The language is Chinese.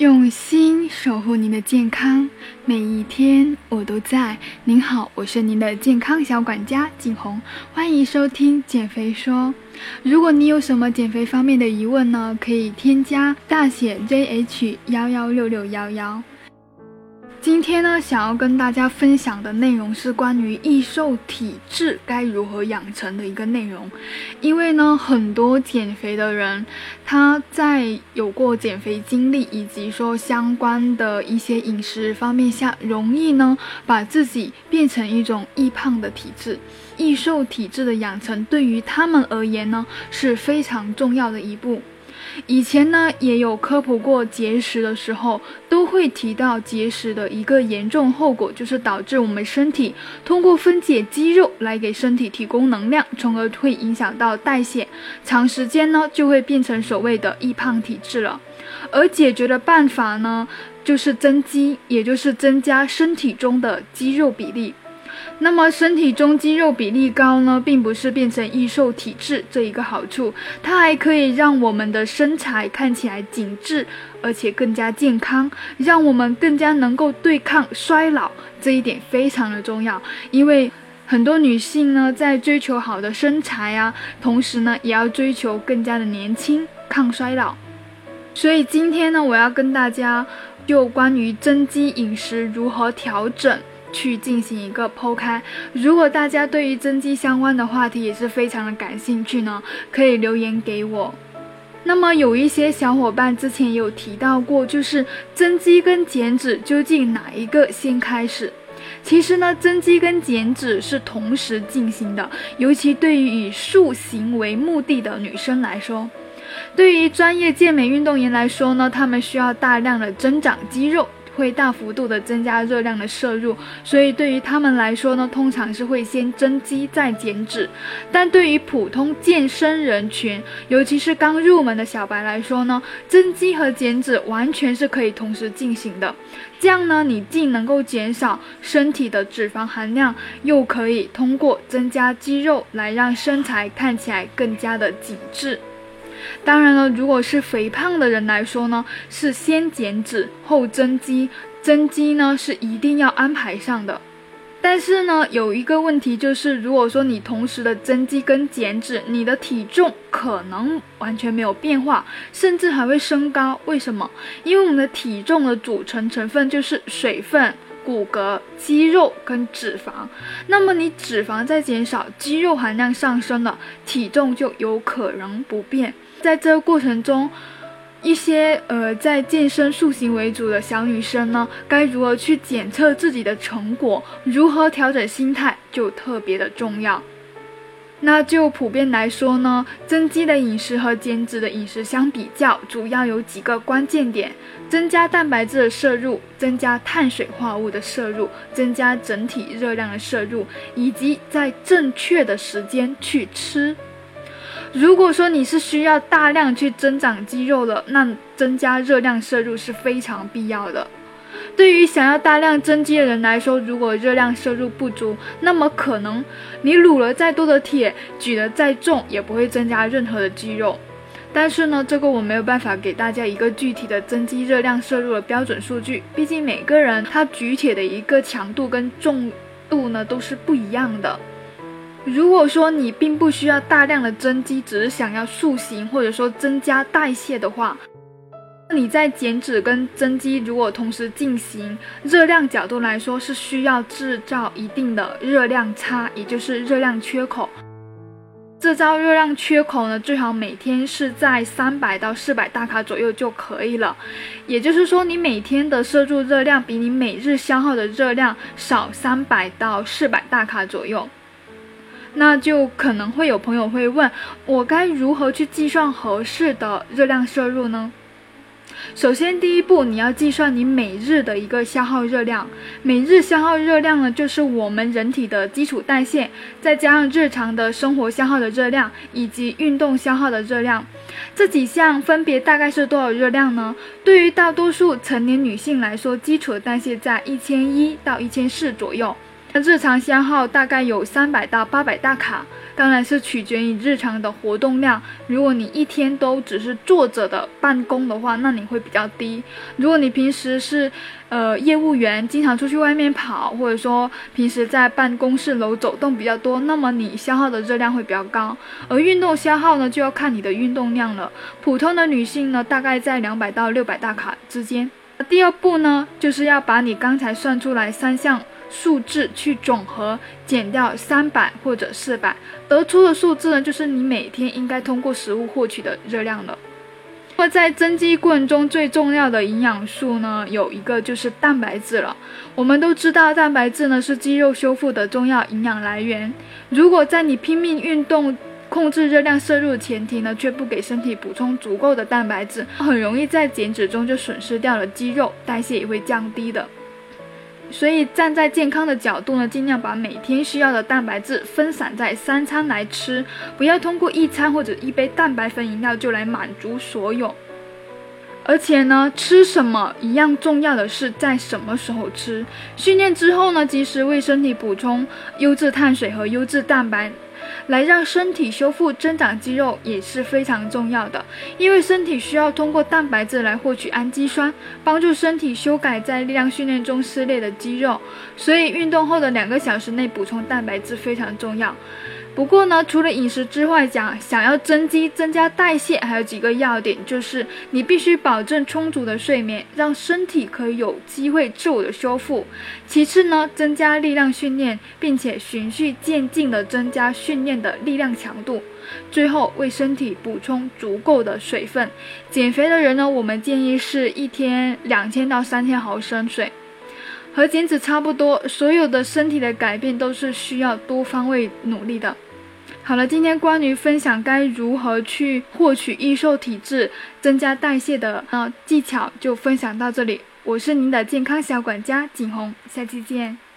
用心守护您的健康，每一天我都在。您好，我是您的健康小管家景红，欢迎收听减肥说。如果你有什么减肥方面的疑问呢，可以添加大写 JH 幺幺六六幺幺。今天呢，想要跟大家分享的内容是关于易瘦体质该如何养成的一个内容。因为呢，很多减肥的人，他在有过减肥经历以及说相关的一些饮食方面下，容易呢把自己变成一种易胖的体质。易瘦体质的养成对于他们而言呢，是非常重要的一步。以前呢，也有科普过节食的时候，都会提到节食的一个严重后果，就是导致我们身体通过分解肌肉来给身体提供能量，从而会影响到代谢，长时间呢就会变成所谓的易胖体质了。而解决的办法呢，就是增肌，也就是增加身体中的肌肉比例。那么身体中肌肉比例高呢，并不是变成易瘦体质这一个好处，它还可以让我们的身材看起来紧致，而且更加健康，让我们更加能够对抗衰老。这一点非常的重要，因为很多女性呢，在追求好的身材啊，同时呢，也要追求更加的年轻，抗衰老。所以今天呢，我要跟大家就关于增肌饮食如何调整。去进行一个剖开。如果大家对于增肌相关的话题也是非常的感兴趣呢，可以留言给我。那么有一些小伙伴之前有提到过，就是增肌跟减脂究竟哪一个先开始？其实呢，增肌跟减脂是同时进行的，尤其对于以塑形为目的的女生来说，对于专业健美运动员来说呢，他们需要大量的增长肌肉。会大幅度的增加热量的摄入，所以对于他们来说呢，通常是会先增肌再减脂。但对于普通健身人群，尤其是刚入门的小白来说呢，增肌和减脂完全是可以同时进行的。这样呢，你既能够减少身体的脂肪含量，又可以通过增加肌肉来让身材看起来更加的紧致。当然了，如果是肥胖的人来说呢，是先减脂后增肌，增肌呢是一定要安排上的。但是呢，有一个问题就是，如果说你同时的增肌跟减脂，你的体重可能完全没有变化，甚至还会升高。为什么？因为我们的体重的组成成分就是水分、骨骼、肌肉跟脂肪。那么你脂肪在减少，肌肉含量上升了，体重就有可能不变。在这个过程中，一些呃在健身塑形为主的小女生呢，该如何去检测自己的成果？如何调整心态就特别的重要。那就普遍来说呢，增肌的饮食和减脂的饮食相比较，主要有几个关键点：增加蛋白质的摄入，增加碳水化合物的摄入，增加整体热量的摄入，以及在正确的时间去吃。如果说你是需要大量去增长肌肉的，那增加热量摄入是非常必要的。对于想要大量增肌的人来说，如果热量摄入不足，那么可能你撸了再多的铁，举得再重，也不会增加任何的肌肉。但是呢，这个我没有办法给大家一个具体的增肌热量摄入的标准数据，毕竟每个人他举铁的一个强度跟重度呢都是不一样的。如果说你并不需要大量的增肌，只是想要塑形或者说增加代谢的话，你在减脂跟增肌如果同时进行，热量角度来说是需要制造一定的热量差，也就是热量缺口。制造热量缺口呢，最好每天是在三百到四百大卡左右就可以了。也就是说，你每天的摄入热量比你每日消耗的热量少三百到四百大卡左右。那就可能会有朋友会问，我该如何去计算合适的热量摄入呢？首先，第一步你要计算你每日的一个消耗热量。每日消耗热量呢，就是我们人体的基础代谢，再加上日常的生活消耗的热量，以及运动消耗的热量，这几项分别大概是多少热量呢？对于大多数成年女性来说，基础代谢在一千一到一千四左右。那日常消耗大概有三百到八百大卡，当然是取决于日常的活动量。如果你一天都只是坐着的办公的话，那你会比较低。如果你平时是呃业务员，经常出去外面跑，或者说平时在办公室楼走动比较多，那么你消耗的热量会比较高。而运动消耗呢，就要看你的运动量了。普通的女性呢，大概在两百到六百大卡之间。第二步呢，就是要把你刚才算出来三项。数字去总和减掉三百或者四百，得出的数字呢，就是你每天应该通过食物获取的热量了。那么在增肌过程中最重要的营养素呢，有一个就是蛋白质了。我们都知道蛋白质呢是肌肉修复的重要营养来源。如果在你拼命运动、控制热量摄入的前提呢，却不给身体补充足够的蛋白质，很容易在减脂中就损失掉了肌肉，代谢也会降低的。所以站在健康的角度呢，尽量把每天需要的蛋白质分散在三餐来吃，不要通过一餐或者一杯蛋白粉饮料就来满足所有。而且呢，吃什么一样重要的是在什么时候吃。训练之后呢，及时为身体补充优质碳水和优质蛋白。来让身体修复、增长肌肉也是非常重要的，因为身体需要通过蛋白质来获取氨基酸，帮助身体修改在力量训练中撕裂的肌肉，所以运动后的两个小时内补充蛋白质非常重要。不过呢，除了饮食之外，讲想要增肌、增加代谢，还有几个要点，就是你必须保证充足的睡眠，让身体可以有机会自我的修复。其次呢，增加力量训练，并且循序渐进的增加训练的力量强度。最后，为身体补充足够的水分。减肥的人呢，我们建议是一天两千到三千毫升水，和减脂差不多。所有的身体的改变都是需要多方位努力的。好了，今天关于分享该如何去获取易瘦体质、增加代谢的呃技巧，就分享到这里。我是您的健康小管家景红，下期见。